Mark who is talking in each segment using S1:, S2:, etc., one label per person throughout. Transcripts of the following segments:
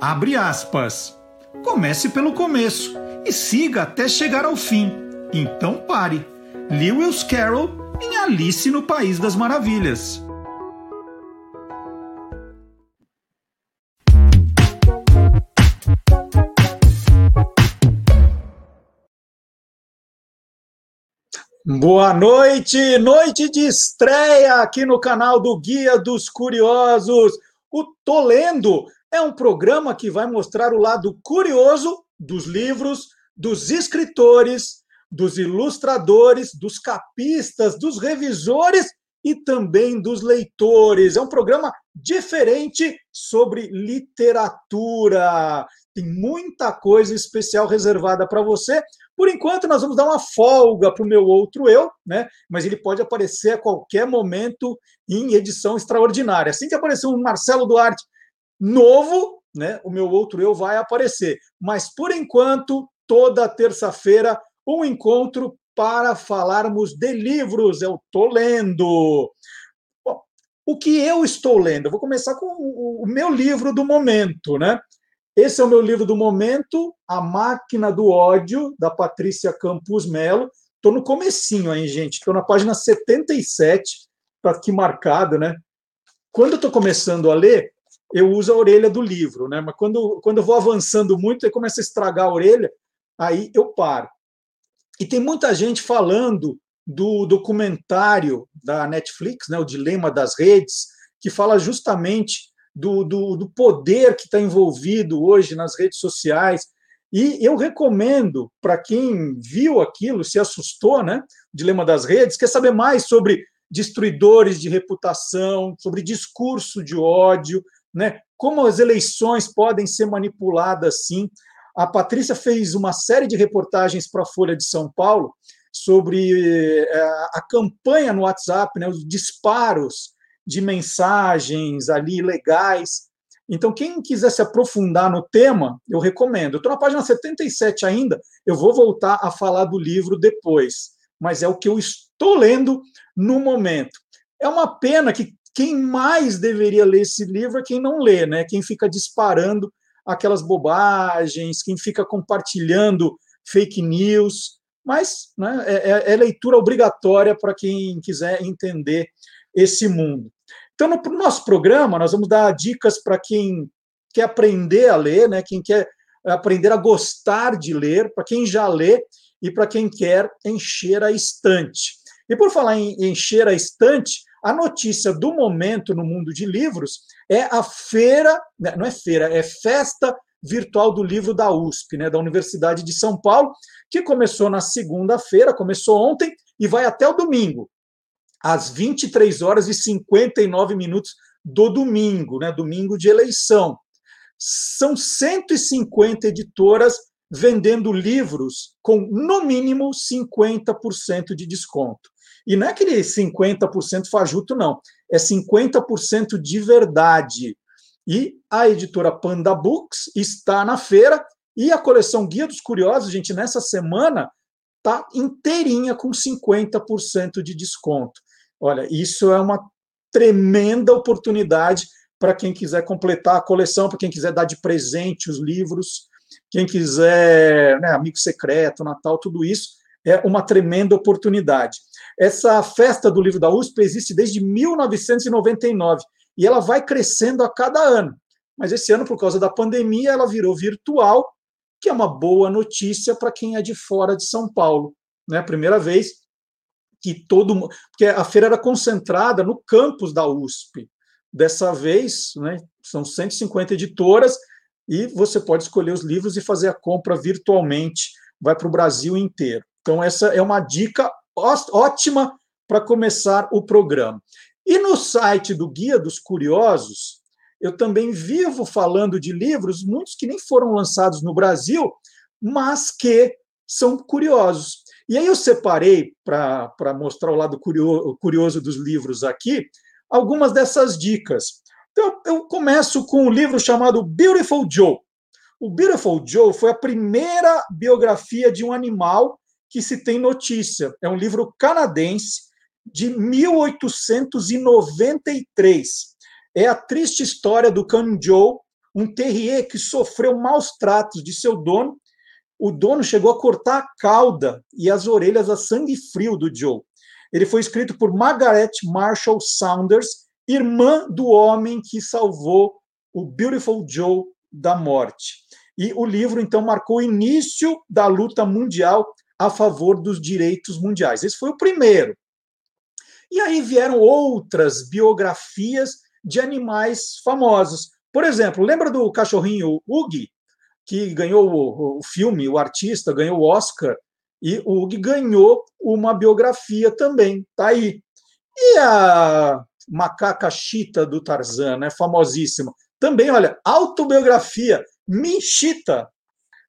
S1: Abre aspas. Comece pelo começo e siga até chegar ao fim. Então pare. Lewis Carroll em Alice no País das Maravilhas. Boa noite, noite de estreia aqui no canal do Guia dos Curiosos. O Tolendo é um programa que vai mostrar o lado curioso dos livros, dos escritores, dos ilustradores, dos capistas, dos revisores e também dos leitores. É um programa diferente sobre literatura. Tem muita coisa especial reservada para você. Por enquanto, nós vamos dar uma folga para o meu outro eu, né? Mas ele pode aparecer a qualquer momento em edição extraordinária. Assim que aparecer um Marcelo Duarte novo, né, o meu outro eu vai aparecer. Mas, por enquanto, toda terça-feira, um encontro para falarmos de livros. Eu estou lendo. Bom, o que eu estou lendo? Eu vou começar com o meu livro do momento, né? Esse é o meu livro do momento, A Máquina do Ódio, da Patrícia Campos Melo. Estou no comecinho aí, gente. Estou na página 77, está aqui marcado, né? Quando eu estou começando a ler, eu uso a orelha do livro, né? Mas quando, quando eu vou avançando muito e começa a estragar a orelha, aí eu paro. E tem muita gente falando do documentário da Netflix, né, o Dilema das Redes, que fala justamente do, do, do poder que está envolvido hoje nas redes sociais. E eu recomendo para quem viu aquilo, se assustou, né? Dilema das Redes, quer saber mais sobre destruidores de reputação, sobre discurso de ódio, né? Como as eleições podem ser manipuladas assim. A Patrícia fez uma série de reportagens para a Folha de São Paulo sobre eh, a campanha no WhatsApp, né, os disparos de mensagens ali legais. Então, quem quiser se aprofundar no tema, eu recomendo. Eu estou na página 77 ainda, eu vou voltar a falar do livro depois, mas é o que eu estou lendo no momento. É uma pena que quem mais deveria ler esse livro é quem não lê, né? Quem fica disparando aquelas bobagens, quem fica compartilhando fake news, mas né, é, é, é leitura obrigatória para quem quiser entender esse mundo. Então, no nosso programa, nós vamos dar dicas para quem quer aprender a ler, né, quem quer aprender a gostar de ler, para quem já lê e para quem quer encher a estante. E por falar em encher a estante, a notícia do momento no mundo de livros é a feira, né, não é feira, é festa virtual do livro da USP, né, da Universidade de São Paulo, que começou na segunda-feira, começou ontem e vai até o domingo, às 23 horas e 59 minutos do domingo, né, domingo de eleição. São 150 editoras vendendo livros com, no mínimo, 50% de desconto. E não é aquele 50% fajuto, não. É 50% de verdade. E a editora Panda Books está na feira e a coleção Guia dos Curiosos, gente, nessa semana está inteirinha com 50% de desconto. Olha, isso é uma tremenda oportunidade para quem quiser completar a coleção, para quem quiser dar de presente os livros, quem quiser, né, amigo secreto, Natal, tudo isso é uma tremenda oportunidade. Essa festa do livro da USP existe desde 1999 e ela vai crescendo a cada ano. Mas esse ano, por causa da pandemia, ela virou virtual, que é uma boa notícia para quem é de fora de São Paulo. Né? Primeira vez que todo. Porque a feira era concentrada no campus da USP. Dessa vez, né, são 150 editoras e você pode escolher os livros e fazer a compra virtualmente. Vai para o Brasil inteiro. Então, essa é uma dica ótima para começar o programa. E no site do Guia dos Curiosos, eu também vivo falando de livros, muitos que nem foram lançados no Brasil, mas que são curiosos. E aí eu separei, para mostrar o lado curioso, curioso dos livros aqui, algumas dessas dicas. Então, eu começo com um livro chamado Beautiful Joe, O Beautiful Joe foi a primeira biografia de um animal que se tem notícia. É um livro canadense de 1893. É a triste história do Can Joe, um terrier que sofreu maus tratos de seu dono. O dono chegou a cortar a cauda e as orelhas a sangue frio do Joe. Ele foi escrito por Margaret Marshall Saunders, irmã do homem que salvou o Beautiful Joe da morte. E o livro, então, marcou o início da luta mundial a favor dos direitos mundiais. Esse foi o primeiro. E aí vieram outras biografias de animais famosos. Por exemplo, lembra do cachorrinho Ugly, que ganhou o, filme, o artista ganhou o Oscar, e o Ugly ganhou uma biografia também, tá aí. E a macaca chita do Tarzan, né, famosíssima, também, olha, autobiografia, Minchita.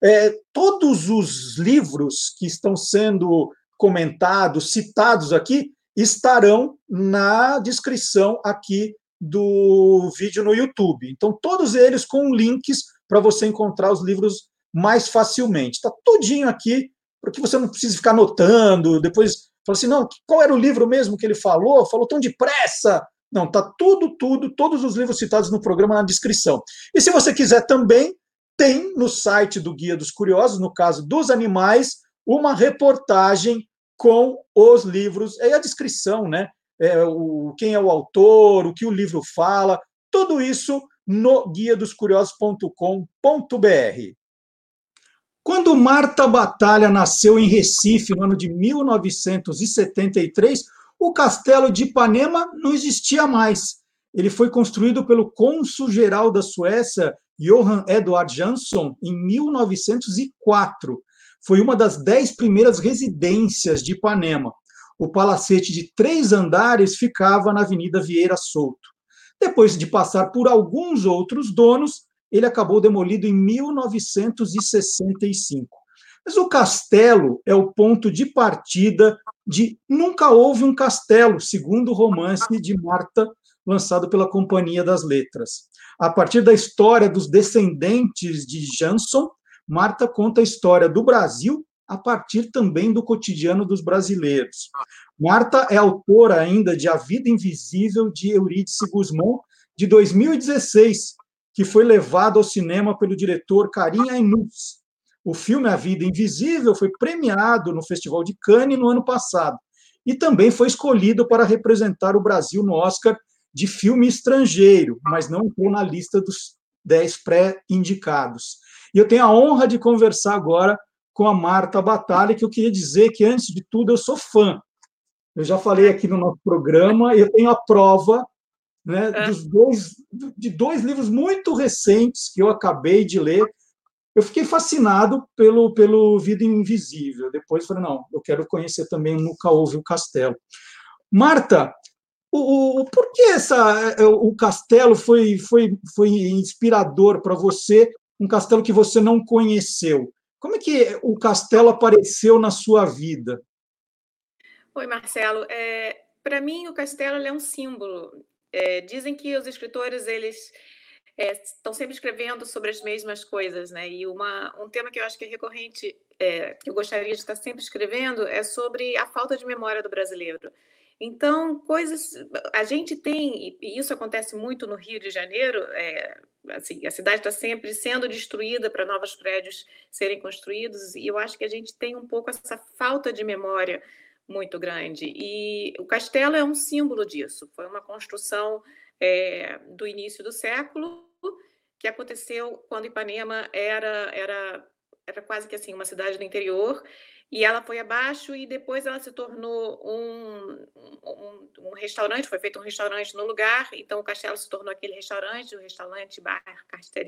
S1: É, todos os livros que estão sendo comentados, citados aqui, estarão na descrição aqui do vídeo no YouTube. Então, todos eles com links para você encontrar os livros mais facilmente. Está tudinho aqui, para que você não precise ficar anotando, depois fala assim, não, qual era o livro mesmo que ele falou? Falou tão depressa. Não, tá tudo, tudo, todos os livros citados no programa na descrição. E se você quiser também, tem no site do Guia dos Curiosos, no caso dos animais, uma reportagem com os livros, é a descrição, né? É, o, quem é o autor, o que o livro fala, tudo isso no guia dos curiosos.com.br. Quando Marta Batalha nasceu em Recife no ano de 1973, o castelo de Ipanema não existia mais. Ele foi construído pelo cônsul-geral da Suécia, Johan Edward Jansson, em 1904 foi uma das dez primeiras residências de Ipanema. O palacete de três andares ficava na Avenida Vieira Souto. Depois de passar por alguns outros donos, ele acabou demolido em 1965. Mas o castelo é o ponto de partida de Nunca Houve um Castelo, segundo o romance de Marta, lançado pela Companhia das Letras. A partir da história dos descendentes de Jansson, Marta conta a história do Brasil a partir também do cotidiano dos brasileiros. Marta é autora ainda de A Vida Invisível, de Eurídice Guzmão, de 2016, que foi levado ao cinema pelo diretor Karim Ainus. O filme A Vida Invisível foi premiado no Festival de Cannes no ano passado e também foi escolhido para representar o Brasil no Oscar de filme estrangeiro, mas não entrou na lista dos dez pré-indicados. E eu tenho a honra de conversar agora com a Marta Batalha, que eu queria dizer que, antes de tudo, eu sou fã. Eu já falei aqui no nosso programa, eu tenho a prova né, é. dos dois, de dois livros muito recentes que eu acabei de ler. Eu fiquei fascinado pelo, pelo Vida Invisível. Depois falei, não, eu quero conhecer também Nunca Houve o Castelo. Marta, o, o, por que essa, é, o castelo foi, foi, foi inspirador para você um castelo que você não conheceu. Como é que o castelo apareceu na sua vida?
S2: Oi, Marcelo. É, Para mim, o castelo é um símbolo. É, dizem que os escritores eles é, estão sempre escrevendo sobre as mesmas coisas, né? E uma, um tema que eu acho que é recorrente, é, que eu gostaria de estar sempre escrevendo, é sobre a falta de memória do brasileiro. Então, coisas. A gente tem, e isso acontece muito no Rio de Janeiro, é, assim, a cidade está sempre sendo destruída para novos prédios serem construídos, e eu acho que a gente tem um pouco essa falta de memória muito grande. E o castelo é um símbolo disso. Foi uma construção é, do início do século que aconteceu quando Ipanema era, era, era quase que assim uma cidade do interior e ela foi abaixo e depois ela se tornou um, um, um, restaurante, foi feito um restaurante no lugar, então o castelo se tornou aquele restaurante, o restaurante bar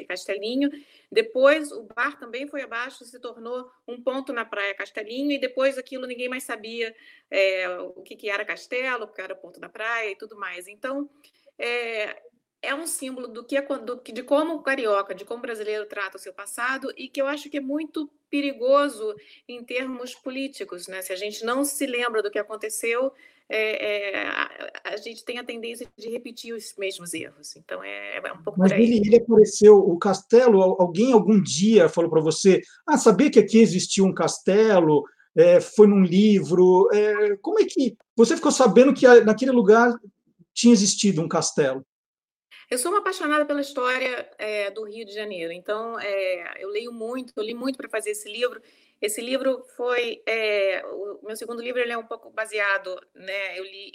S2: Castelinho. Depois o bar também foi abaixo, se tornou um ponto na praia Castelinho, e depois aquilo ninguém mais sabia é, o que, que era castelo, o que era ponto da praia e tudo mais. Então, é, é um símbolo do que, do, de como o carioca, de como o brasileiro trata o seu passado e que eu acho que é muito perigoso em termos políticos, né? Se a gente não se lembra do que aconteceu, é, é, a, a, gente tem a tendência de repetir os mesmos erros. Então, é, é um pouco
S1: Mas
S2: por aí.
S1: Ele, ele apareceu, o castelo, alguém algum dia falou para você, ah, sabia que aqui existia um castelo? É, foi num livro? É, como é que você ficou sabendo que naquele lugar tinha existido um castelo?
S2: Eu sou uma apaixonada pela história é, do Rio de Janeiro, então é, eu leio muito, eu li muito para fazer esse livro. Esse livro foi é, o meu segundo livro, ele é um pouco baseado, né? Eu li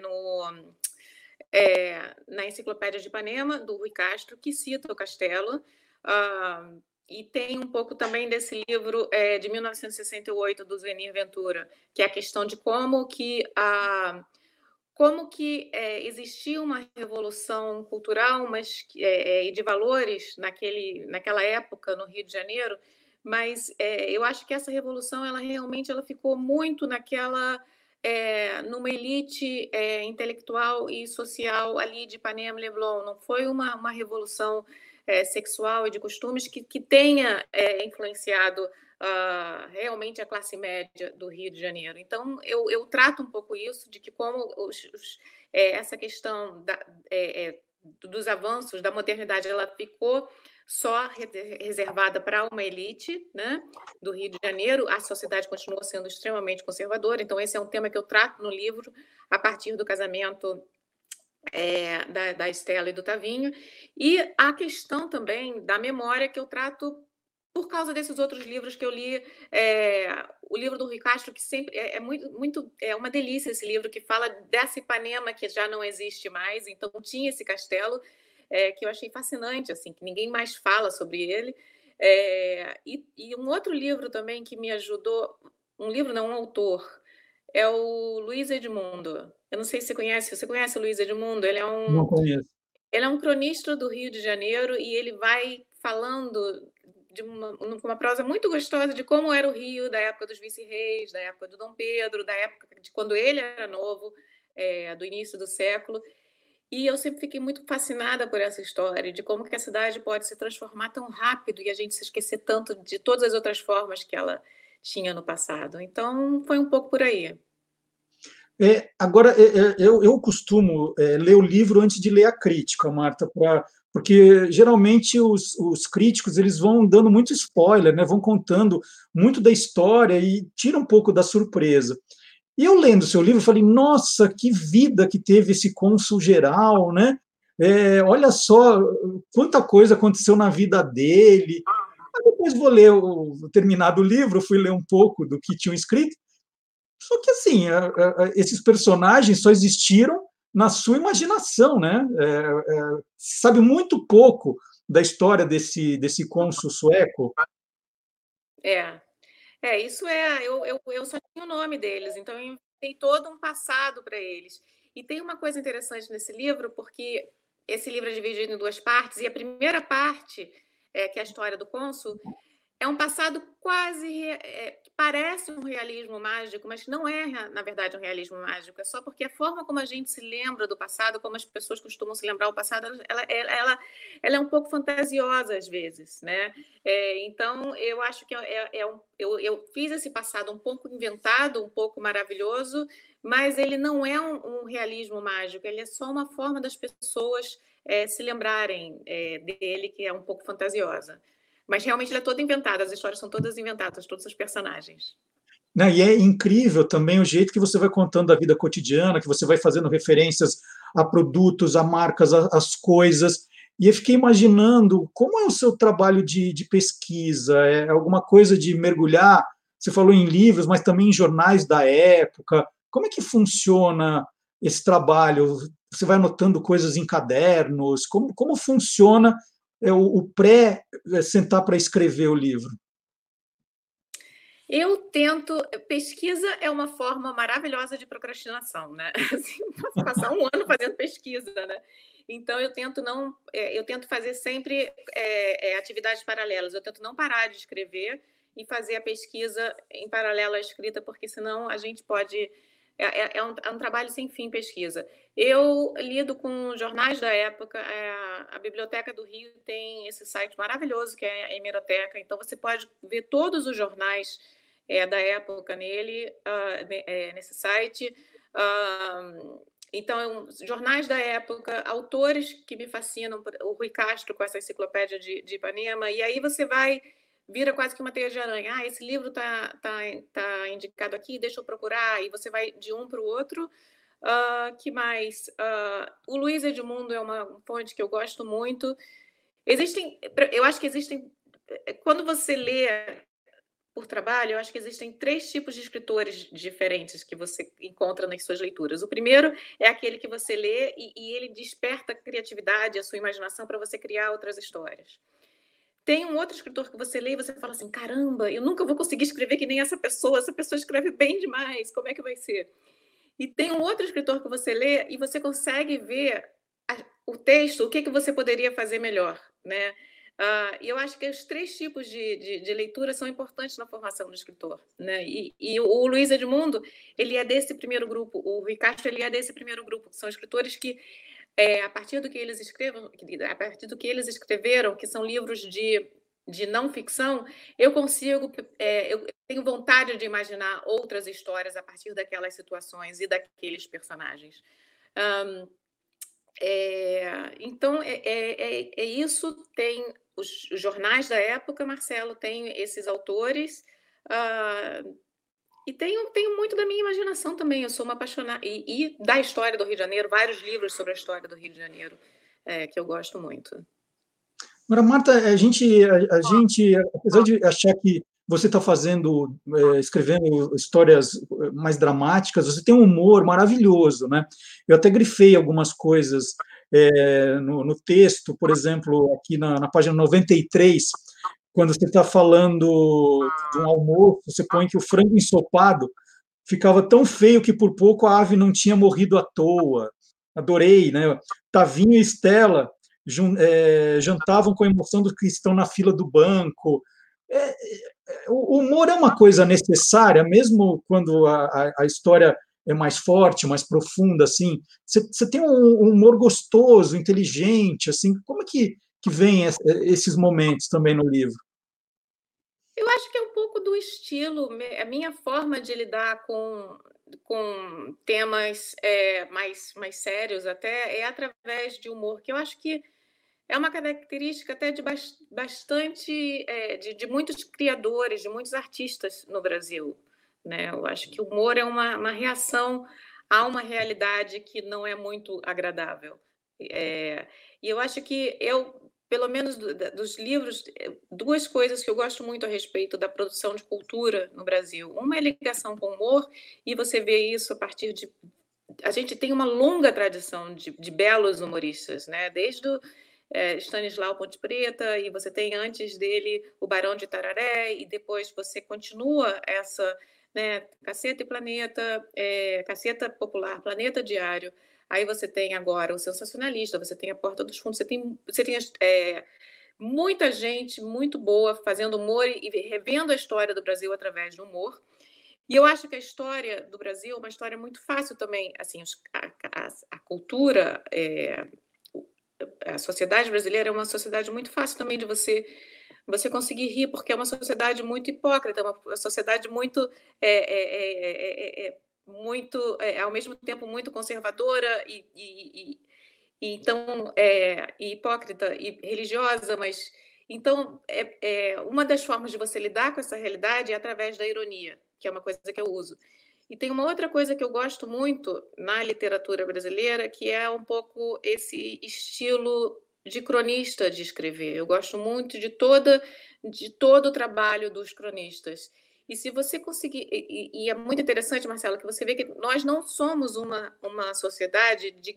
S2: no na Enciclopédia de Ipanema do Rui Castro, que cita o castelo. Uh, e tem um pouco também desse livro de 1968 do Zenir Ventura, que é a questão de como que a como que é, existia uma revolução cultural, mas é, e de valores naquele, naquela época no Rio de Janeiro, mas é, eu acho que essa revolução ela realmente ela ficou muito naquela numa elite intelectual e social ali de Ipanema Leblon. Não foi uma, uma revolução sexual e de costumes que, que tenha influenciado uh, realmente a classe média do Rio de Janeiro. Então, eu, eu trato um pouco isso, de que como os, os, é, essa questão da, é, é, dos avanços da modernidade, ela ficou só reservada para uma elite né, do Rio de Janeiro, a sociedade continua sendo extremamente conservadora, então esse é um tema que eu trato no livro a partir do casamento é, da, da Estela e do Tavinho, e a questão também da memória que eu trato por causa desses outros livros que eu li, é, o livro do Rui Castro, que sempre é, é, muito, muito, é uma delícia esse livro, que fala dessa Ipanema que já não existe mais, então tinha esse castelo, é, que eu achei fascinante, assim, que ninguém mais fala sobre ele. É, e, e, um outro livro também que me ajudou, um livro não, um autor, é o Luiz Edmundo. Eu não sei se você conhece, você conhece o Luiz Edmundo? Ele é um.
S1: Não conheço.
S2: Ele é um cronista do Rio de Janeiro e ele vai falando de uma, uma prosa muito gostosa de como era o Rio da época dos vice-reis, da época do Dom Pedro, da época de quando ele era novo, é, do início do século. E eu sempre fiquei muito fascinada por essa história, de como que a cidade pode se transformar tão rápido e a gente se esquecer tanto de todas as outras formas que ela tinha no passado. Então, foi um pouco por aí.
S1: É, agora, é, é eu, eu costumo é, ler o livro antes de ler a crítica, Marta, para porque geralmente os, os, críticos eles vão dando muito spoiler, né? vão contando muito da história e tira um pouco da surpresa. E eu lendo o seu livro, falei, nossa, que vida que teve esse cônsul geral, né? É, olha só quanta coisa aconteceu na vida dele. Depois vou ler o terminado o livro, fui ler um pouco do que tinham escrito. Só que assim, esses personagens só existiram na sua imaginação, né? É, é, sabe muito pouco da história desse, desse cônsul sueco.
S2: É, é isso é. Eu, eu, eu só tinha o nome deles, então eu inventei todo um passado para eles. E tem uma coisa interessante nesse livro, porque esse livro é dividido em duas partes, e a primeira parte, é, que é a história do cônsul, é um passado quase é, parece um realismo mágico, mas não é, na verdade, um realismo mágico. É só porque a forma como a gente se lembra do passado, como as pessoas costumam se lembrar do passado, ela, ela, ela é um pouco fantasiosa às vezes, né? É, então, eu acho que é, é, é um, eu, eu fiz esse passado um pouco inventado, um pouco maravilhoso, mas ele não é um, um realismo mágico. Ele é só uma forma das pessoas é, se lembrarem é, dele que é um pouco fantasiosa. Mas realmente ele é todo inventado, as histórias são todas inventadas, todos os personagens.
S1: Não, e é incrível também o jeito que você vai contando a vida cotidiana, que você vai fazendo referências a produtos, a marcas, as coisas. E eu fiquei imaginando como é o seu trabalho de, de pesquisa, é alguma coisa de mergulhar. Você falou em livros, mas também em jornais da época. Como é que funciona esse trabalho? Você vai anotando coisas em cadernos? Como, como funciona é o, o pré-sentar para escrever o livro?
S2: Eu tento. Pesquisa é uma forma maravilhosa de procrastinação, né? Assim, passar um ano fazendo pesquisa, né? Então eu tento não, é, eu tento fazer sempre é, é, atividades paralelas. Eu tento não parar de escrever e fazer a pesquisa em paralelo à escrita, porque senão a gente pode é, é, é, um, é, um, trabalho sem fim pesquisa. Eu lido com jornais da época, é, a Biblioteca do Rio tem esse site maravilhoso que é a Hemeroteca, então você pode ver todos os jornais é, da época nele, uh, nesse site. Uh, então, jornais da época, autores que me fascinam, o Rui Castro com essa enciclopédia de, de Ipanema, e aí você vai, vira quase que uma teia de aranha. Ah, esse livro está tá, tá indicado aqui, deixa eu procurar, e você vai de um para o outro. Uh, que mais? Uh, o Luiz Edmundo é uma fonte que eu gosto muito. Existem, eu acho que existem, eh, quando você lê por trabalho, eu acho que existem três tipos de escritores diferentes que você encontra nas suas leituras. O primeiro é aquele que você lê e, e ele desperta a criatividade, a sua imaginação para você criar outras histórias. Tem um outro escritor que você lê e você fala assim: caramba, eu nunca vou conseguir escrever que nem essa pessoa, essa pessoa escreve bem demais, como é que vai ser? E tem um outro escritor que você lê e você consegue ver a, o texto, o que, que você poderia fazer melhor, né? Uh, eu acho que os três tipos de, de, de, leitura são importantes na formação do escritor. Né? E, e o, o Luiz Edmundo, ele é desse primeiro grupo, o Ricardo, ele é desse primeiro grupo, que são escritores que, é, a partir do que eles escrevam, a partir do que eles escreveram, que são livros de, de não ficção, eu consigo, é, eu tenho vontade de imaginar outras histórias a partir daquelas situações e daqueles personagens. Um, é, então, é, é, é, isso. Tem os, os, jornais da época, Marcelo, tem esses autores. Uh, e tenho, tenho muito da minha imaginação também. Eu sou uma apaixonada. E, e, da história do Rio de Janeiro, vários livros sobre a história do Rio de Janeiro, é, que eu gosto muito.
S1: Agora, Marta, a gente, a, a gente, apesar de achar que você está fazendo, é, escrevendo histórias mais dramáticas, você tem um humor maravilhoso, né? Eu até grifei algumas coisas é, no, no, texto, por exemplo, aqui na, na página 93, quando você está falando de um almoço, você põe que o frango ensopado ficava tão feio que por pouco a ave não tinha morrido à toa. Adorei, né? Tavinho e Estela é, jantavam com a emoção dos que estão na fila do banco. É, é, o humor é uma coisa necessária, mesmo quando a, a, a história é mais forte, mais profunda, assim. Você tem um humor gostoso, inteligente, assim. Como é que, que vem esses momentos também no livro?
S2: Eu acho que é um pouco do estilo, a minha forma de lidar com, com temas é, mais, mais sérios até é através de humor, que eu acho que é uma característica até de bastante, é, de, de muitos criadores, de muitos artistas no Brasil. Né? Eu acho que o humor é uma, uma reação a uma realidade que não é muito agradável. É, e eu acho que eu, pelo menos do, dos livros, é, duas coisas que eu gosto muito a respeito da produção de cultura no Brasil. Uma é a ligação com o humor, e você vê isso a partir de. A gente tem uma longa tradição de, de belos humoristas, né? Desde o é, Stanislau Ponte Preta, e você tem antes dele o Barão de Tararé, e depois você continua essa né? Caceta e Planeta, é, Caceta Popular, Planeta Diário. Aí você tem agora o Sensacionalista, você tem a Porta dos Fundos, você tem, você tem é, muita gente muito boa fazendo humor e revendo a história do Brasil através do humor. E eu acho que a história do Brasil é uma história muito fácil também. Assim, a, a, a cultura, é, a sociedade brasileira é uma sociedade muito fácil também de você você conseguir rir, porque é uma sociedade muito hipócrita, uma sociedade muito, é, é, é, muito ao mesmo tempo, muito conservadora e, e, e, então, hipócrita e religiosa, mas então, é, é, uma das formas de você lidar com essa realidade é através da ironia, que é uma coisa que eu uso. E tem uma outra coisa que eu gosto muito na literatura brasileira, que é um pouco esse estilo de cronista de escrever. Eu gosto muito de toda de todo o trabalho dos cronistas. E se você conseguir, e, e, é muito interessante, Marcelo, que você vê que nós não somos uma, uma sociedade de.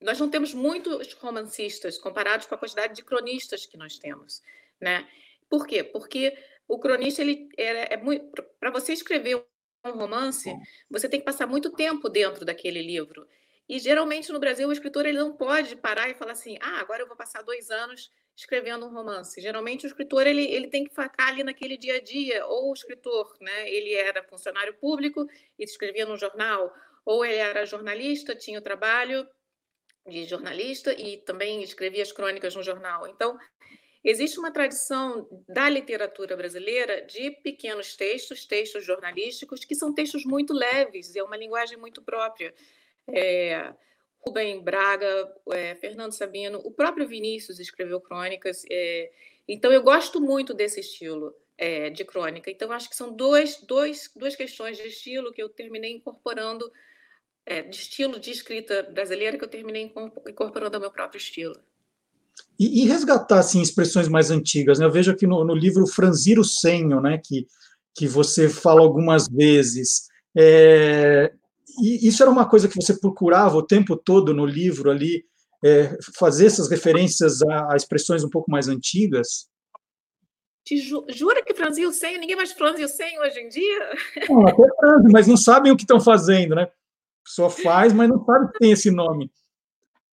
S2: Nós não temos muitos romancistas comparados com a quantidade de cronistas que nós temos. Né? Por quê? Porque o cronista, ele é, é muito. Para você escrever um romance, você tem que passar muito tempo dentro daquele livro. E geralmente no Brasil o escritor ele não pode parar e falar assim, ah, agora eu vou passar dois anos escrevendo um romance. Geralmente o escritor ele, ele tem que ficar ali naquele dia a dia. Ou o escritor, né, ele era funcionário público e escrevia no jornal, ou ele era jornalista, tinha o trabalho de jornalista e também escrevia as crônicas no jornal. Então existe uma tradição da literatura brasileira de pequenos textos, textos jornalísticos, que são textos muito leves, é uma linguagem muito própria. É, Rubem Braga, é, Fernando Sabino, o próprio Vinícius escreveu crônicas. É, então, eu gosto muito desse estilo é, de crônica. Então, acho que são dois, dois, duas questões de estilo que eu terminei incorporando, é, de estilo de escrita brasileira, que eu terminei incorporando ao meu próprio estilo.
S1: E, e resgatar assim, expressões mais antigas. Né? Eu vejo aqui no, no livro Franzir o Senho, né, que, que você fala algumas vezes. É, e isso era uma coisa que você procurava o tempo todo no livro ali, é, fazer essas referências a, a, expressões um pouco mais antigas?
S2: Te ju jura que franziu o senho? Ninguém mais franze o senho hoje em dia?
S1: Não, até franze, mas não sabem o que estão fazendo, né? Só faz, mas não sabe que tem esse nome.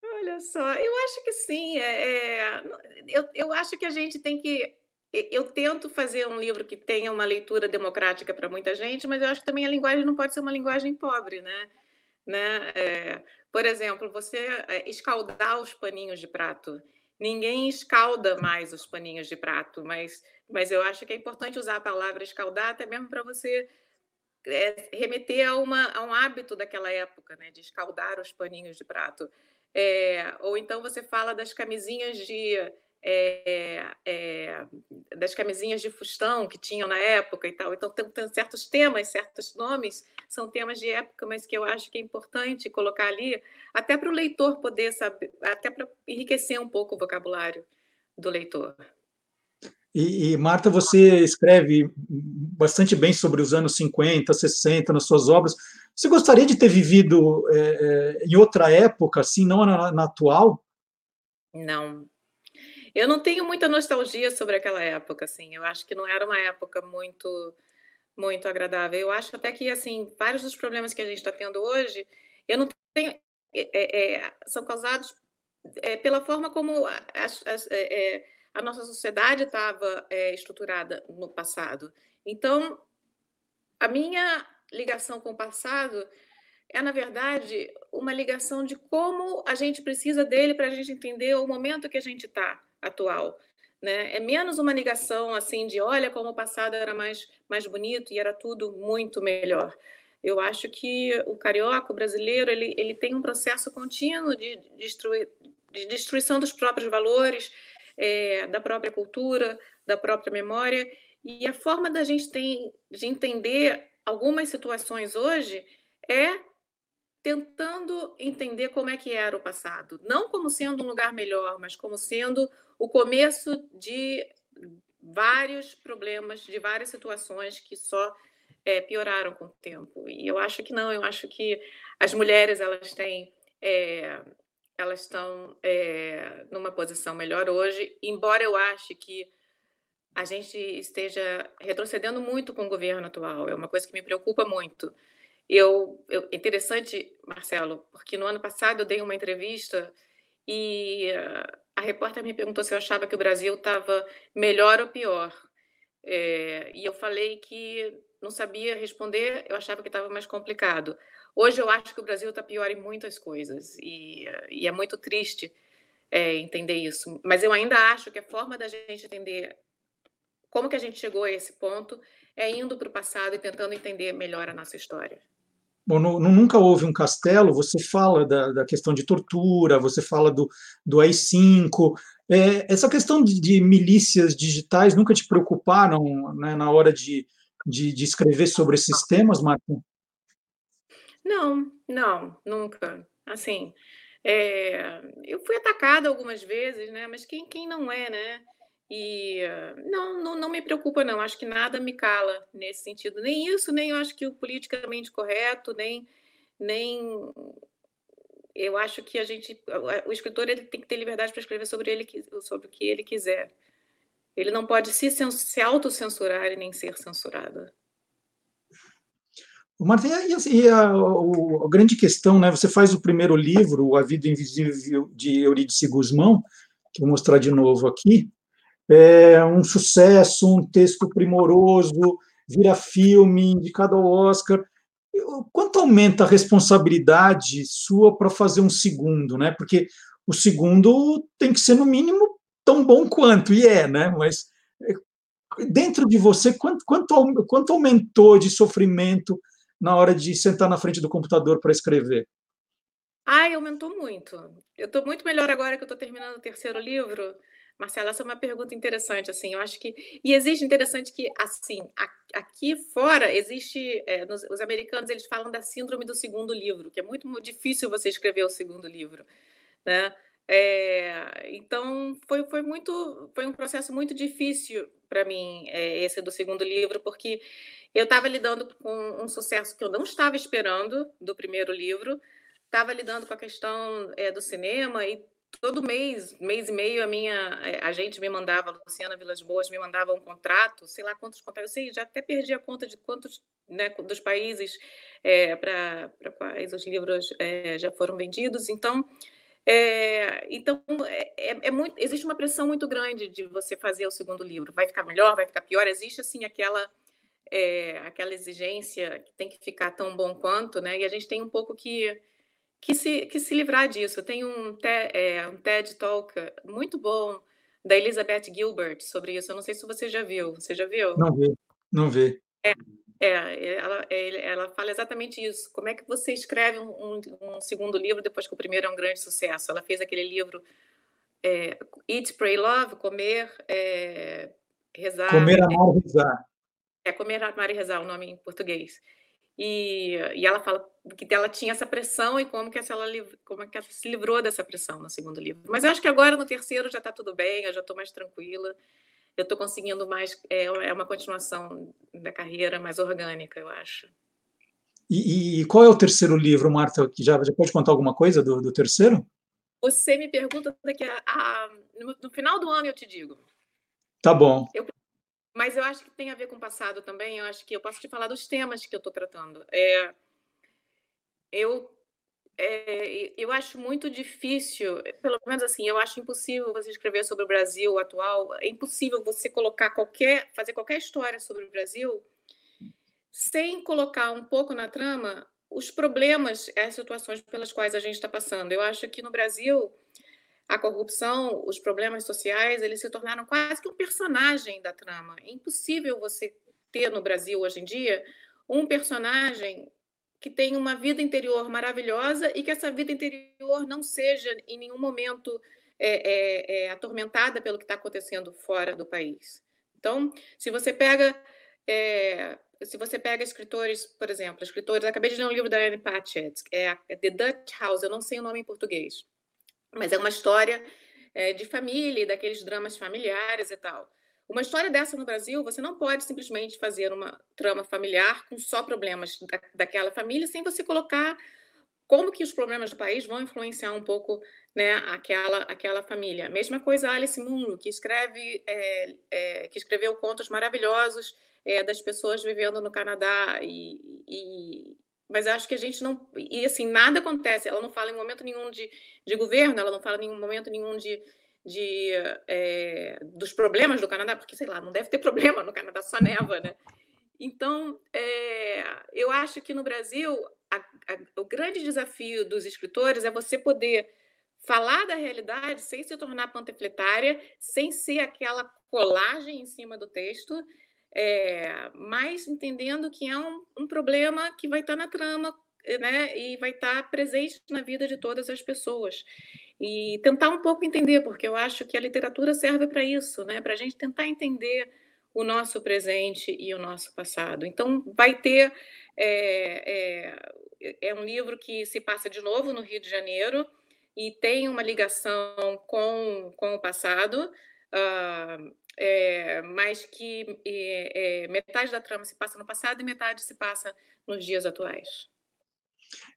S2: Olha só, eu acho que sim. É, é, eu, eu acho que a gente tem que eu tento fazer um livro que tenha uma leitura democrática para muita gente, mas eu acho que também a linguagem não pode ser uma linguagem pobre, né? né? É, por exemplo, você é, escaldar os paninhos de prato. Ninguém escalda mais os paninhos de prato, mas, mas eu acho que é importante usar a palavra escaldar até mesmo para você é, remeter a, uma, a um hábito daquela época, né? De escaldar os paninhos de prato. É, ou então você fala das camisinhas de é, é, das camisinhas de fustão que tinham na época e tal. Então, tem, tem, certos temas, certos nomes, são temas de época, mas que eu acho que é importante colocar ali, até para o leitor poder saber, até para enriquecer um pouco o vocabulário do leitor.
S1: E, e, Marta, você escreve bastante bem sobre os anos 50, 60 nas suas obras. Você gostaria de ter vivido é, em outra época, assim, não na, na atual?
S2: Não, eu não tenho muita nostalgia sobre aquela época, assim. Eu acho que não era uma época muito muito agradável. Eu acho até que assim vários dos problemas que a gente está tendo hoje, eu não tenho é, é, são causados é, pela forma como a, a, é, é, a nossa sociedade estava é, estruturada no passado. Então, a minha ligação com o passado é, na verdade, uma ligação de como a gente precisa dele para a gente entender o momento que a gente está atual. Né? É menos uma negação assim de olha como o passado era mais, mais bonito e era tudo muito melhor. Eu acho que o carioca, o brasileiro, ele, ele tem um processo contínuo de, destruir, de destruição dos próprios valores, é, da própria cultura, da própria memória. E a forma da gente tem, de entender algumas situações hoje é tentando entender como é que era o passado, não como sendo um lugar melhor, mas como sendo o começo de vários problemas, de várias situações que só é, pioraram com o tempo. E eu acho que não, eu acho que as mulheres elas têm é, elas estão é, numa posição melhor hoje, embora eu ache que a gente esteja retrocedendo muito com o governo atual. É uma coisa que me preocupa muito. Eu, eu, interessante, Marcelo, porque no ano passado eu dei uma entrevista e uh, a repórter me perguntou se eu achava que o Brasil estava melhor ou pior. É, e eu falei que não sabia responder, eu achava que estava mais complicado. Hoje eu acho que o Brasil está pior em muitas coisas e, e é muito triste é, entender isso. Mas eu ainda acho que a forma da gente entender como que a gente chegou a esse ponto é indo para o passado e tentando entender melhor a nossa história.
S1: Bom, no, no, Nunca Houve um Castelo, você fala da, da, questão de tortura, você fala do, do AI-5. É, essa questão de, de, milícias digitais nunca te preocuparam né, na hora de, de, de, escrever sobre esses temas, Marco?
S2: Não, não, nunca. Assim, é, eu fui atacada algumas vezes, né? Mas quem, quem não é, né? E não, não, não me preocupa, não. Acho que nada me cala nesse sentido. Nem isso, nem eu acho que o politicamente correto, nem, nem eu acho que a gente, o escritor ele tem que ter liberdade para escrever sobre ele, sobre o que ele quiser. Ele não pode se, se autocensurar e nem ser censurado.
S1: Marta, e, assim, e a, a, a, grande questão, né? Você faz o primeiro livro, A Vida Invisível de Eurídice Guzmão, que eu vou mostrar de novo aqui, é um sucesso, um texto primoroso, vira filme, indicado ao Oscar. Quanto aumenta a responsabilidade sua para fazer um segundo, né? Porque o segundo tem que ser, no mínimo, tão bom quanto, e é, né? Mas é, dentro de você, quanto, quanto, quanto aumentou de sofrimento na hora de sentar na frente do computador para escrever?
S2: Ai, aumentou muito. Eu estou muito melhor agora que eu estou terminando o terceiro livro. Marcela, essa é uma pergunta interessante, assim, eu acho que... E existe interessante que, assim, aqui fora existe... É, nos, os americanos, eles falam da síndrome do segundo livro, que é muito difícil você escrever o segundo livro, né? É, então, foi, foi, muito, foi um processo muito difícil para mim, é, esse do segundo livro, porque eu estava lidando com um sucesso que eu não estava esperando do primeiro livro, estava lidando com a questão é, do cinema e todo mês, mês e meio, a minha é, a gente me mandava, a Luciana Vilas Boas me mandava um contrato, sei lá quantos contratos, eu sei, já até perdi a conta de quantos né, dos países é, para quais os livros é, já foram vendidos. Então, é, então é, é, é, muito, existe uma pressão muito grande de você fazer o segundo livro. Vai ficar melhor, vai ficar pior? Existe assim aquela aquela exigência que tem que ficar tão bom quanto, né? E a gente tem um pouco que que se, que se livrar disso. Tem um, te, é, um TED Talk muito bom da Elizabeth Gilbert sobre isso. Eu não sei se você já viu. Você já viu?
S1: Não vi, não vi.
S2: É, é, ela, é, ela fala exatamente isso. Como é que você escreve um, um, segundo livro depois que o primeiro é um grande sucesso? Ela fez aquele livro é, Eat, Pray, Love, Comer, é, Rezar.
S1: Comer, Amar, Rezar.
S2: É, Comer, Amar e Rezar, o nome em português. E, e ela fala que ela tinha essa pressão e como que, ela, como é que ela se livrou dessa pressão no segundo livro. Mas eu acho que agora no terceiro já está tudo bem, eu já estou mais tranquila eu estou conseguindo mais. É, é uma continuação da carreira mais orgânica, eu acho.
S1: E, e, qual é o terceiro livro, Marta? Que já, já pode contar alguma coisa do, do terceiro?
S2: Você me pergunta daqui a, a no, no, final do ano eu te digo.
S1: Tá bom.
S2: Eu, mas eu acho que tem a ver com o passado também. Eu acho que eu posso te falar dos temas que eu estou tratando. É, eu é, eu acho muito difícil, pelo menos assim, eu acho impossível você escrever sobre o Brasil atual, é impossível você colocar qualquer, fazer qualquer história sobre o Brasil sem colocar um pouco na trama os problemas, as situações pelas quais a gente está passando. Eu acho que no Brasil a corrupção, os problemas sociais, eles se tornaram quase que um personagem da trama. É impossível você ter no Brasil hoje em dia um personagem que tem uma vida interior maravilhosa e que essa vida interior não seja em nenhum momento é, é, é, atormentada pelo que está acontecendo fora do país. Então, se você pega é, se você pega escritores, por exemplo, escritores, acabei de ler um livro da Anne Patchett, é, é The Dutch House, eu não sei o nome em português, mas é uma história é, de família, daqueles dramas familiares e tal. Uma história dessa no Brasil, você não pode simplesmente fazer uma trama familiar com só problemas da, daquela família, sem você colocar como que os problemas do país vão influenciar um pouco né, aquela, aquela família. Mesma coisa Alice Munro, que escreve é, é, que escreveu contos maravilhosos é, das pessoas vivendo no Canadá e, e, mas acho que a gente não e assim nada acontece. Ela não fala em momento nenhum de, de governo, ela não fala em momento nenhum de de, é, dos problemas do Canadá, porque, sei lá, não deve ter problema no Canadá, só neva, né? Então, é, eu acho que no Brasil, a, a, o grande desafio dos escritores é você poder falar da realidade sem se tornar panfletária, sem ser aquela colagem em cima do texto, é, mas entendendo que é um, um problema que vai estar na trama né, e vai estar presente na vida de todas as pessoas e tentar um pouco entender, porque eu acho que a literatura serve para isso, né? Para a gente tentar entender o nosso presente e o nosso passado. Então, vai ter. É, é, é um livro que se passa de novo no Rio de Janeiro e tem uma ligação com, com o passado, uh, é, mas que é, metade da trama se passa no passado e metade se passa nos dias atuais.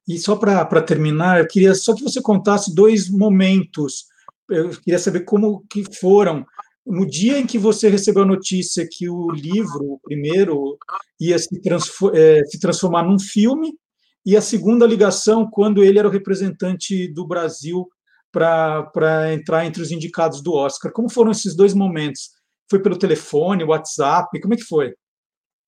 S1: E só para terminar, eu queria só que você contasse dois momentos. Eu queria saber como que foram no dia em que você recebeu a notícia que o livro, o primeiro, ia se, transform, é, se transformar num filme, e a segunda ligação, quando ele era o representante do Brasil para entrar entre os indicados do Oscar. Como foram esses dois momentos? Foi pelo telefone, WhatsApp? Como é que foi?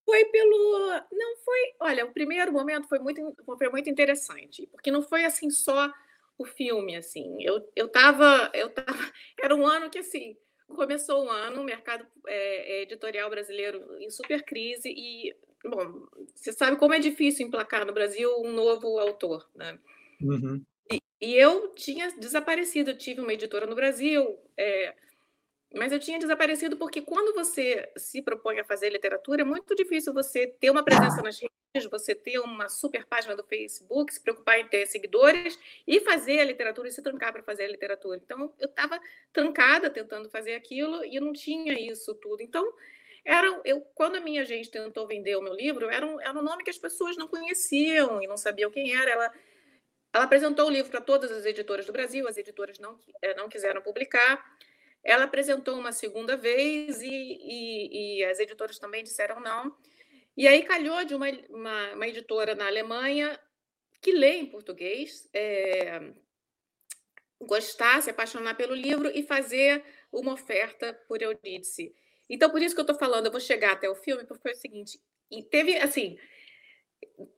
S2: Foi pelo. Não foi. Olha, o primeiro momento foi muito, foi muito interessante, porque não foi assim só o filme, assim. Eu, eu tava. Eu tava era um ano que, assim, começou o ano, o mercado é, é, editorial brasileiro em super crise e, bom, você sabe como é difícil emplacar no Brasil um novo autor, né? Uhum. E, e, eu tinha desaparecido, tive uma editora no Brasil, é, mas eu tinha desaparecido porque quando você se propõe a fazer literatura, é muito difícil você ter uma presença nas redes, você ter uma super página do Facebook, se preocupar em ter seguidores e fazer a literatura e se trancar para fazer a literatura. Então, eu estava trancada tentando fazer aquilo e não tinha isso tudo. Então, era, eu, quando a minha gente tentou vender o meu livro, era um, era um nome que as pessoas não conheciam e não sabiam quem era. Ela, ela apresentou o livro para todas as editoras do Brasil, as editoras não, eh, não quiseram publicar. Ela apresentou uma segunda vez e, e, e, as editoras também disseram não. E aí calhou de uma, uma, uma editora na Alemanha que lê em português, é, gostar, se apaixonar pelo livro e fazer uma oferta por Eurídice. Então, por isso que eu estou falando, eu vou chegar até o filme, porque foi o seguinte, teve, assim,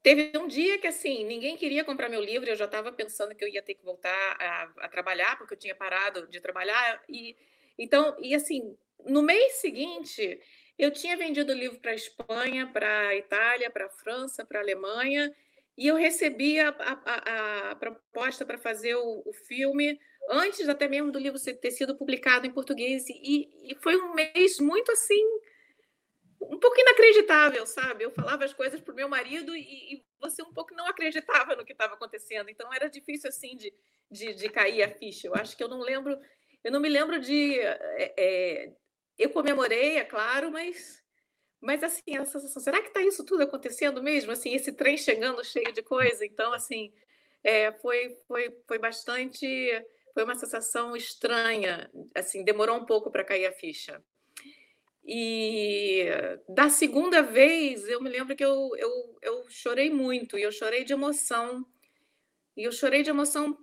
S2: teve um dia que, assim, ninguém queria comprar meu livro, eu já estava pensando que eu ia ter que voltar a, a, trabalhar, porque eu tinha parado de trabalhar, e então, e assim, no mês seguinte, eu tinha vendido o livro para a Espanha, para a Itália, para a França, para a Alemanha, e eu recebi a, a, a proposta para fazer o, o, filme antes até mesmo do livro ter sido publicado em português. E, e foi um mês muito assim, um pouco inacreditável, sabe? Eu falava as coisas para o meu marido e, e, você um pouco não acreditava no que estava acontecendo. Então era difícil assim de, de, de cair a ficha. Eu acho que eu não lembro eu não me lembro de. É, eu comemorei, é claro, mas. Mas assim, a sensação, será que está isso tudo acontecendo mesmo? Assim, esse trem chegando cheio de coisa. Então, assim, é, foi, foi, foi bastante. Foi uma sensação estranha. Assim, demorou um pouco para cair a ficha. E da segunda vez, eu me lembro que eu, eu, eu chorei muito, e eu chorei de emoção. E eu chorei de emoção,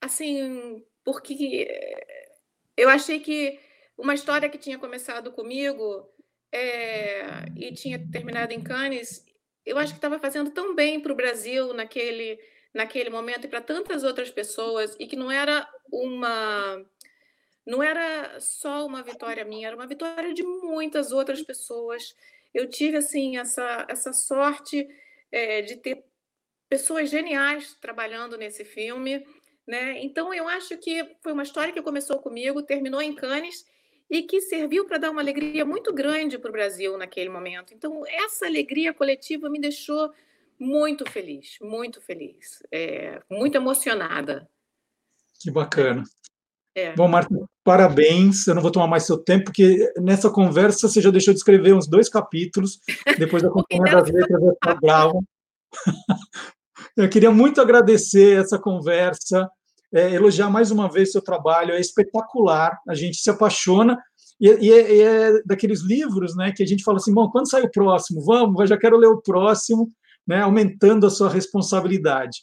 S2: assim, porque eu achei que uma história que tinha começado comigo é, e tinha terminado em Cannes, eu acho que estava fazendo tão bem para o Brasil naquele, naquele momento e para tantas outras pessoas, e que não era uma. Não era só uma vitória minha, era uma vitória de muitas outras pessoas. Eu tive assim essa, essa sorte é, de ter pessoas geniais trabalhando nesse filme né? Então, eu acho que foi uma história que começou comigo, terminou em Cannes e que serviu para dar uma alegria muito grande para o Brasil naquele momento. Então, essa alegria coletiva me deixou muito feliz, muito feliz, é, muito emocionada.
S1: Que bacana. É. Bom, Marta, parabéns. Eu não vou tomar mais seu tempo, porque nessa conversa você já deixou de escrever uns dois capítulos, depois da Companhia das Letras vai estar bravo. Eu queria muito agradecer essa conversa, é, elogiar mais uma vez seu trabalho, é espetacular, a gente se apaixona, e, e, é, e, é, daqueles livros né, que a gente fala assim, bom, quando sai o próximo? Vamos, eu já quero ler o próximo, né, aumentando a sua responsabilidade.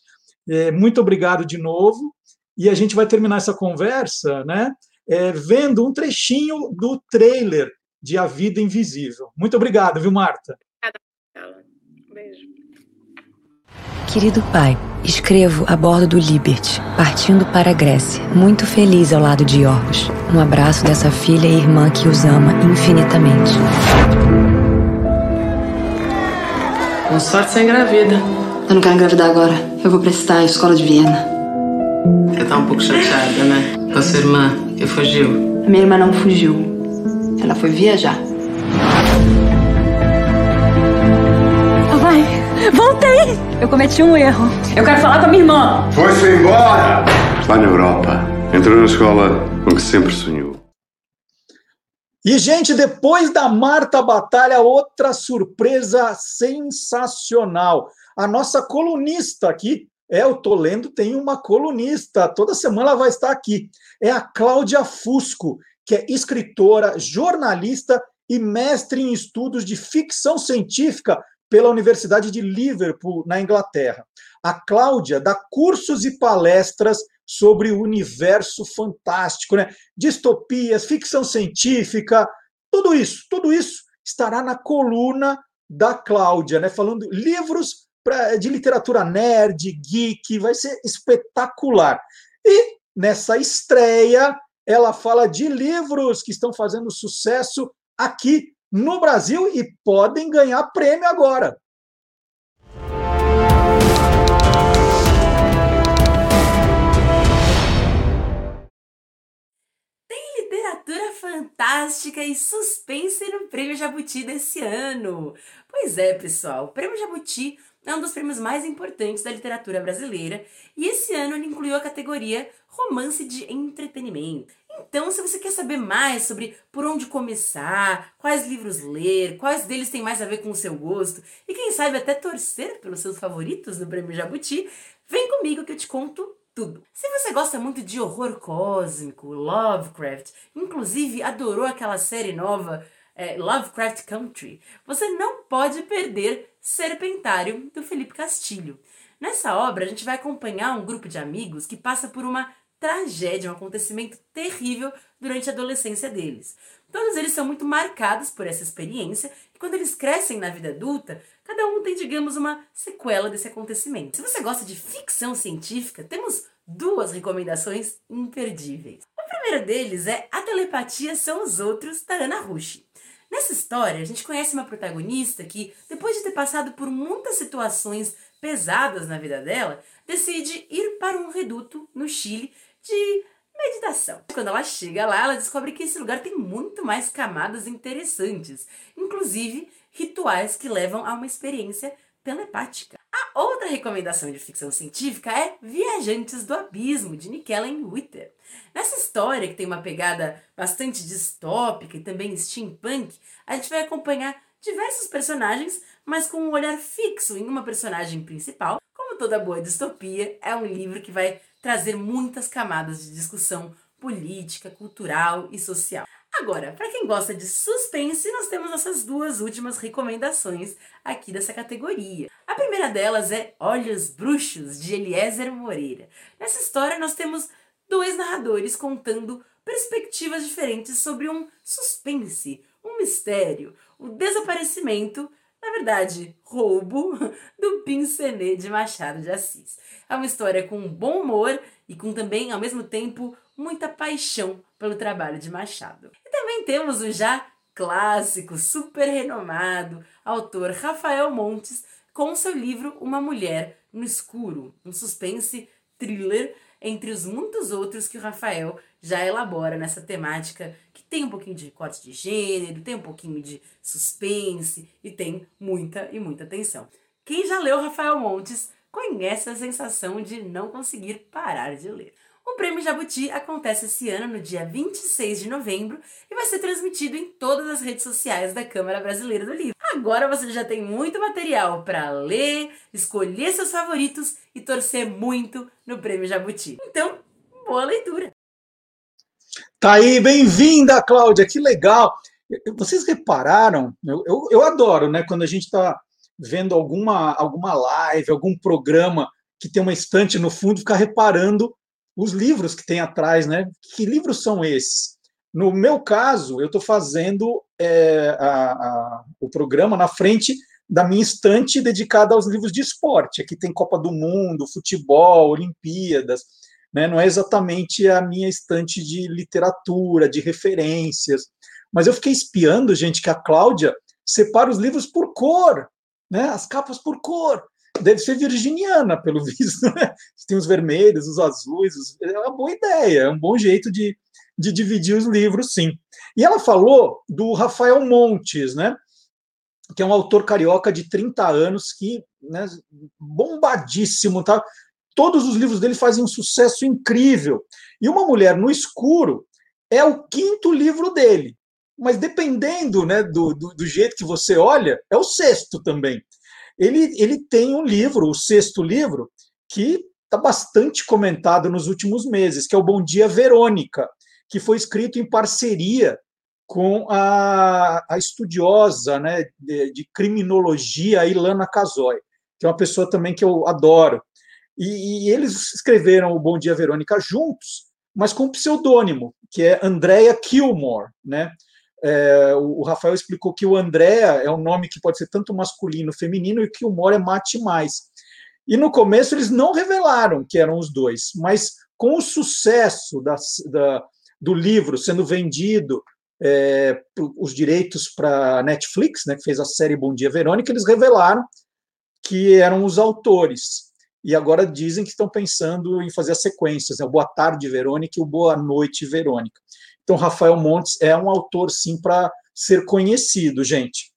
S1: É, muito obrigado de novo, e a gente vai terminar essa conversa né, é, vendo um trechinho do trailer de A Vida Invisível. Muito obrigado, viu, Marta?
S3: Querido pai, escrevo a bordo do Liberty, partindo para a Grécia, muito feliz ao lado de Yorgos. Um abraço dessa filha e irmã que os ama infinitamente.
S4: Com sorte você engravida.
S5: Eu não quero engravidar agora. Eu vou prestar a escola de Viena.
S4: Você tá um pouco chateada, né? Com a sua irmã, que fugiu.
S5: A minha irmã não fugiu. Ela foi viajar.
S6: Eu cometi um erro. Eu quero falar com a minha irmã.
S7: Foi-se embora! Está na Europa. Entrou na escola com que sempre sonhou.
S1: E, gente, depois da Marta Batalha, outra surpresa sensacional. A nossa colunista aqui, é, o Tolendo tem uma colunista, toda semana ela vai estar aqui. É a Cláudia Fusco, que é escritora, jornalista e mestre em estudos de ficção científica pela Universidade de Liverpool, na Inglaterra. A Cláudia dá cursos e palestras sobre o universo fantástico, né? Distopias, ficção científica, tudo isso, tudo isso estará na coluna da Cláudia, né? Falando livros pra, de literatura nerd, geek, vai ser espetacular. E nessa estreia, ela fala de livros que estão fazendo sucesso aqui no Brasil e podem ganhar prêmio agora.
S8: Tem literatura fantástica e suspense no Prêmio Jabuti desse ano. Pois é, pessoal, o Prêmio Jabuti é um dos prêmios mais importantes da literatura brasileira e esse ano ele incluiu a categoria Romance de Entretenimento. Então, se você quer saber mais sobre por onde começar, quais livros ler, quais deles têm mais a ver com o seu gosto e quem sabe até torcer pelos seus favoritos no Prêmio Jabuti, vem comigo que eu te conto tudo. Se você gosta muito de horror cósmico, Lovecraft, inclusive adorou aquela série nova é, Lovecraft Country, você não pode perder Serpentário, do Felipe Castilho. Nessa obra, a gente vai acompanhar um grupo de amigos que passa por uma tragédia, um acontecimento terrível durante a adolescência deles. Todos eles são muito marcados por essa experiência e quando eles crescem na vida adulta, cada um tem, digamos, uma sequela desse acontecimento. Se você gosta de ficção científica, temos duas recomendações imperdíveis. A primeira deles é A Telepatia São os Outros, da Ana Rush. Nessa história, a gente conhece uma protagonista que, depois de ter passado por muitas situações pesadas na vida dela, decide ir para um reduto no Chile de meditação. Quando ela chega lá, ela descobre que esse lugar tem muito mais camadas interessantes, inclusive rituais que levam a uma experiência telepática. A outra recomendação de ficção científica é Viajantes do Abismo, de Nikellen Witter. Nessa história, que tem uma pegada bastante distópica e também steampunk, a gente vai acompanhar diversos personagens, mas com um olhar fixo em uma personagem principal. Como toda boa distopia, é um livro que vai trazer muitas camadas de discussão política, cultural e social. Agora, para quem gosta de suspense, nós temos nossas duas últimas recomendações aqui dessa categoria. A primeira delas é Olhos Bruxos, de Eliezer Moreira. Nessa história, nós temos dois narradores contando perspectivas diferentes sobre um suspense, um mistério, o desaparecimento, na verdade, roubo, do Pincenê de Machado de Assis. É uma história com bom humor e com também, ao mesmo tempo, muita paixão pelo trabalho de Machado. E também temos o já clássico, super renomado autor Rafael Montes com seu livro Uma Mulher no Escuro, um suspense thriller entre os muitos outros que o Rafael já elabora nessa temática tem um pouquinho de corte de gênero, tem um pouquinho de suspense e tem muita e muita tensão. Quem já leu Rafael Montes conhece a sensação de não conseguir parar de ler. O Prêmio Jabuti acontece esse ano no dia 26 de novembro e vai ser transmitido em todas as redes sociais da Câmara Brasileira do Livro. Agora você já tem muito material para ler, escolher seus favoritos e torcer muito no Prêmio Jabuti. Então, boa leitura!
S1: Tá aí, bem-vinda, Cláudia, que legal! Vocês repararam? Eu, eu, eu adoro, né? Quando a gente está vendo alguma, alguma live, algum programa que tem uma estante no fundo, ficar reparando os livros que tem atrás, né? Que livros são esses? No meu caso, eu estou fazendo é, a, a, o programa na frente da minha estante dedicada aos livros de esporte. Aqui tem Copa do Mundo, futebol, Olimpíadas. Né? Não é exatamente a minha estante de literatura, de referências. Mas eu fiquei espiando, gente, que a Cláudia separa os livros por cor, né? as capas por cor deve ser virginiana, pelo visto. Né? Tem os vermelhos, os azuis. Os... É uma boa ideia, é um bom jeito de, de dividir os livros, sim. E ela falou do Rafael Montes, né? Que é um autor carioca de 30 anos, que né, bombadíssimo, tá? Todos os livros dele fazem um sucesso incrível. E Uma Mulher no Escuro é o quinto livro dele. Mas dependendo né, do, do, do jeito que você olha, é o sexto também ele, ele tem um livro, o sexto livro, que está bastante comentado nos últimos meses, que é o Bom Dia Verônica, que foi escrito em parceria com a, a estudiosa né, de, de criminologia Ilana Casoy, que é uma pessoa também que eu adoro. E, e, eles escreveram o Bom Dia Verônica juntos, mas com um pseudônimo, que é Andrea Kilmore, né? É, o Rafael explicou que o Andréa é um nome que pode ser tanto masculino, feminino, e que o Mora é mate mais. E no começo eles não revelaram que eram os dois, mas com o sucesso da, da, do livro sendo vendido é, os direitos para Netflix, né, que fez a série Bom Dia Verônica, eles revelaram que eram os autores. E agora dizem que estão pensando em fazer as sequências, né, o Boa Tarde Verônica e o Boa Noite Verônica. Então, Rafael Montes é um autor, sim, para ser conhecido, gente.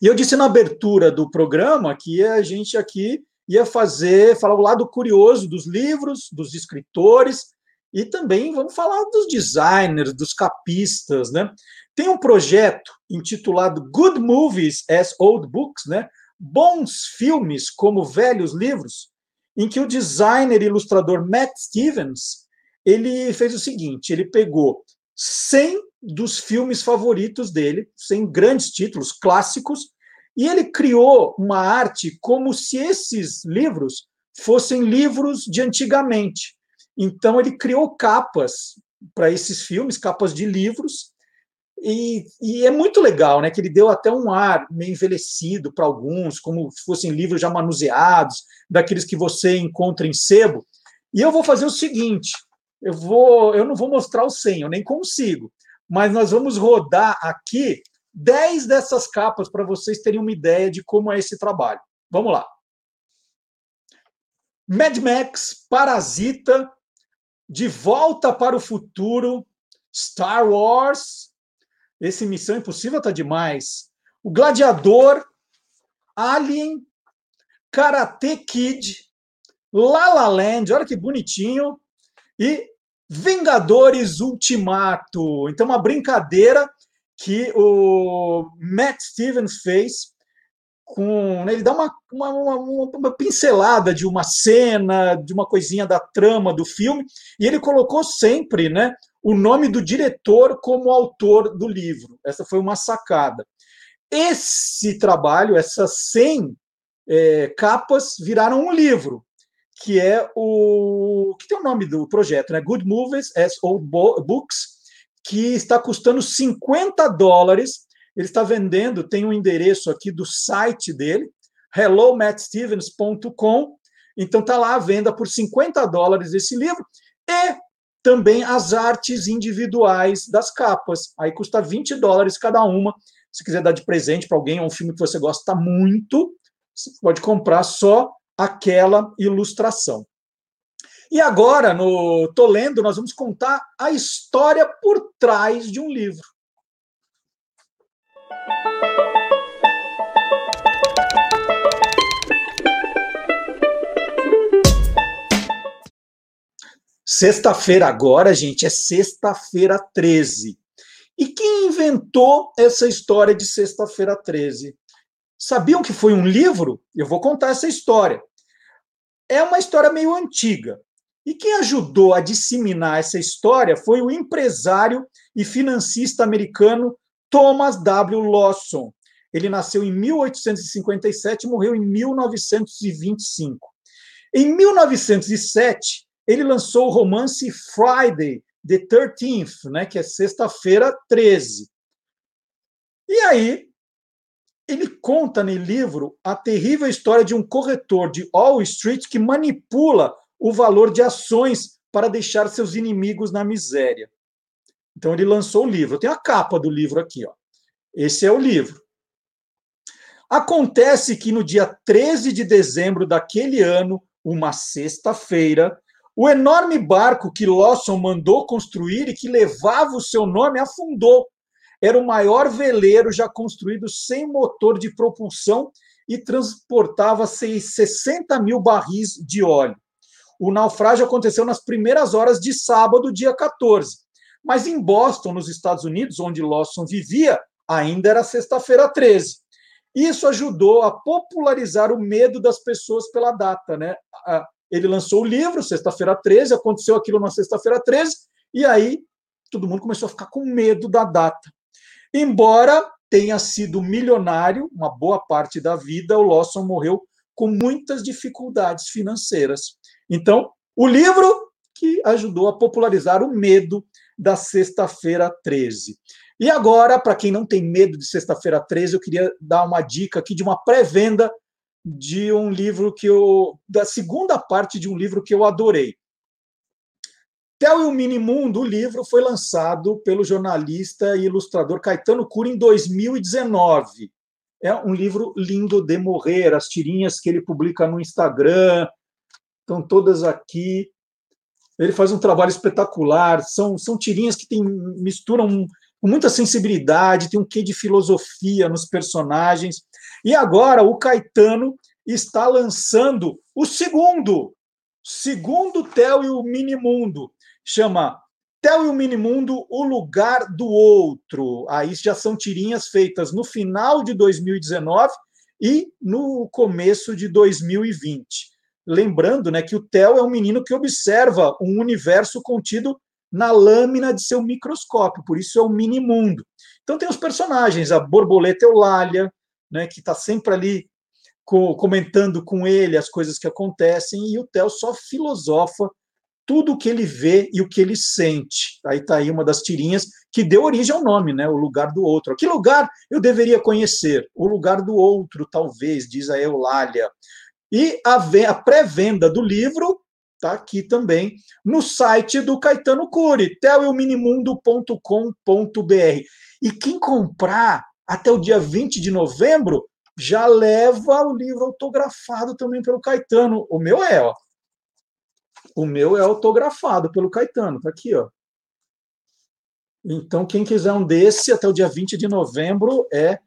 S1: E eu disse na abertura do programa que a gente aqui ia fazer, falar o lado curioso dos livros, dos escritores, e também vamos falar dos designers, dos capistas, né? Tem um projeto intitulado Good Movies as Old Books, né? Bons filmes como velhos livros, em que o designer e ilustrador Matt Stevens, ele fez o seguinte, ele pegou 100 dos filmes favoritos dele, 100 grandes títulos clássicos, e ele criou uma arte como se esses livros fossem livros de antigamente. Então, ele criou capas para esses filmes, capas de livros, e, e, é muito legal, né? Que ele deu até um ar meio envelhecido para alguns, como se fossem livros já manuseados, daqueles que você encontra em sebo. E eu vou fazer o seguinte: eu vou, eu não vou mostrar o 100, eu nem consigo, mas nós vamos rodar aqui 10 dessas capas para vocês terem uma ideia de como é esse trabalho. Vamos lá. Mad Max, Parasita, De Volta para o Futuro, Star Wars, esse Missão Impossível tá demais. O Gladiador, Alien, Karate Kid, La La Land, olha que bonitinho, e Vingadores Ultimato. Então, uma brincadeira que o Matt Stevens fez com né, ele dá uma, uma, uma, uma, pincelada de uma cena, de uma coisinha da trama do filme, e ele colocou sempre né, o nome do diretor como autor do livro. Essa foi uma sacada. Esse trabalho, essas 100 é, capas, viraram um livro, que é o. que tem o nome do projeto, né? Good Movies as Old Books que está custando 50 dólares. Ele está vendendo, tem um endereço aqui do site dele, hellomattstevens.com. Então está lá a venda por 50 dólares esse livro e também as artes individuais das capas. Aí custa 20 dólares cada uma. Se quiser dar de presente para alguém, é um filme que você gosta muito, você pode comprar só aquela ilustração. E agora, no Tô Lendo, nós vamos contar a história por trás de um livro. Sexta-feira agora, gente, é sexta-feira 13. E quem inventou essa história de sexta-feira 13? Sabiam que foi um livro? Eu vou contar essa história. É uma história meio antiga. E quem ajudou a disseminar essa história foi o empresário e financista americano Thomas W. Lawson. Ele nasceu em 1857 e morreu em 1925. Em 1907, ele lançou o romance Friday the 13th, né, que é sexta-feira 13. E aí, ele conta no livro a terrível história de um corretor de Wall Street que manipula o valor de ações para deixar seus inimigos na miséria. Então ele lançou o livro. Tenho a capa do livro aqui, ó. Esse é o livro. Acontece que no dia 13 de dezembro daquele ano, uma sexta-feira, o enorme barco que Lawson mandou construir e que levava o seu nome afundou. Era o maior veleiro já construído sem motor de propulsão e transportava 60 mil barris de óleo. O naufrágio aconteceu nas primeiras horas de sábado, dia 14. Mas em Boston, nos Estados Unidos, onde Lawson vivia, ainda era sexta-feira 13. Isso ajudou a popularizar o medo das pessoas pela data, né? Ele lançou o livro, sexta-feira 13, aconteceu aquilo na sexta-feira 13, e aí todo mundo começou a ficar com medo da data. Embora tenha sido milionário, uma boa parte da vida, o Lawson morreu com muitas dificuldades financeiras. Então, o livro que ajudou a popularizar o medo da Sexta-feira 13. E agora, para quem não tem medo de Sexta-feira 13, eu queria dar uma dica aqui de uma pré-venda de um livro que eu. da segunda parte de um livro que eu adorei. Theo e o Minimundo, o livro foi lançado pelo jornalista e ilustrador Caetano Cura em 2019. É um livro lindo de morrer, as tirinhas que ele publica no Instagram, estão todas aqui. Ele faz um trabalho espetacular, são, são tirinhas que tem, misturam com muita sensibilidade, tem um quê de filosofia nos personagens. E agora o Caetano está lançando o segundo, segundo Theo e o Minimundo, chama Theo e o Minimundo, o lugar do outro. Aí já são tirinhas feitas no final de 2019 e no começo de 2020. Lembrando né, que o Theo é um menino que observa um universo contido na lâmina de seu microscópio, por isso é o minimundo. Então tem os personagens, a borboleta Eulália, né, que está sempre ali co comentando com ele as coisas que acontecem, e o Theo só filosofa tudo o que ele vê e o que ele sente. Aí está aí uma das tirinhas que deu origem ao nome, né? O lugar do outro. Que lugar eu deveria conhecer? O lugar do outro, talvez, diz a Eulália. E a, a pré-venda do livro está aqui também no site do Caetano Cury, telminimundo.com.br. E quem comprar até o dia 20 de novembro já leva o livro autografado também pelo Caetano. O meu é, ó. O meu é autografado pelo Caetano, tá aqui, ó. Então, quem quiser um desse até o dia 20 de novembro é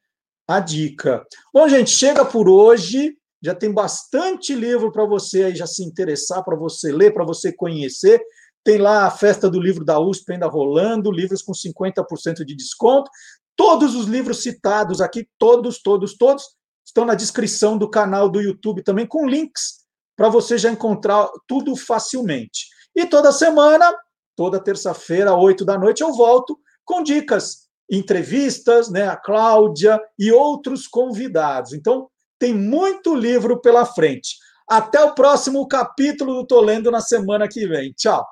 S1: a dica. Bom, gente, chega por hoje. Já tem bastante livro para você aí já se interessar, para você ler, para você conhecer. Tem lá a festa do livro da USP ainda rolando, livros com 50% de desconto. Todos os livros citados aqui, todos, todos, todos, estão na descrição do canal do YouTube também, com links para você já encontrar tudo facilmente. E toda semana, toda terça-feira, oito da noite, eu volto com dicas, entrevistas, né, a Cláudia e outros convidados. Então, tem muito livro pela frente. Até o próximo capítulo do Tô Lendo na semana que vem. Tchau!